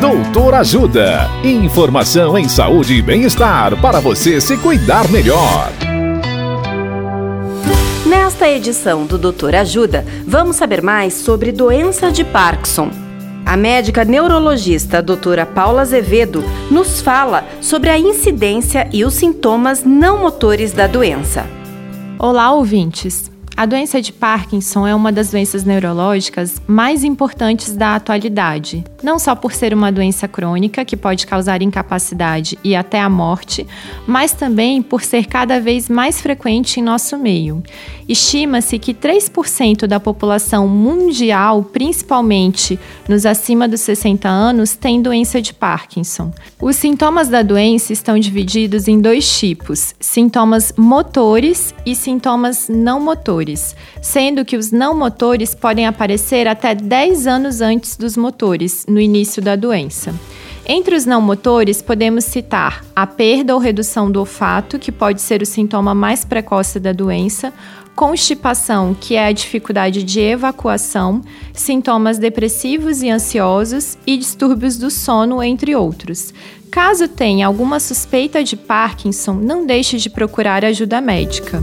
Doutor Ajuda. Informação em saúde e bem-estar para você se cuidar melhor. Nesta edição do Doutor Ajuda, vamos saber mais sobre doença de Parkinson. A médica neurologista doutora Paula Azevedo nos fala sobre a incidência e os sintomas não motores da doença. Olá, ouvintes! A doença de Parkinson é uma das doenças neurológicas mais importantes da atualidade, não só por ser uma doença crônica que pode causar incapacidade e até a morte, mas também por ser cada vez mais frequente em nosso meio. Estima-se que 3% da população mundial, principalmente nos acima dos 60 anos, tem doença de Parkinson. Os sintomas da doença estão divididos em dois tipos: sintomas motores e sintomas não motores motores, sendo que os não motores podem aparecer até 10 anos antes dos motores, no início da doença. Entre os não motores, podemos citar a perda ou redução do olfato, que pode ser o sintoma mais precoce da doença, constipação, que é a dificuldade de evacuação, sintomas depressivos e ansiosos e distúrbios do sono, entre outros. Caso tenha alguma suspeita de Parkinson, não deixe de procurar ajuda médica.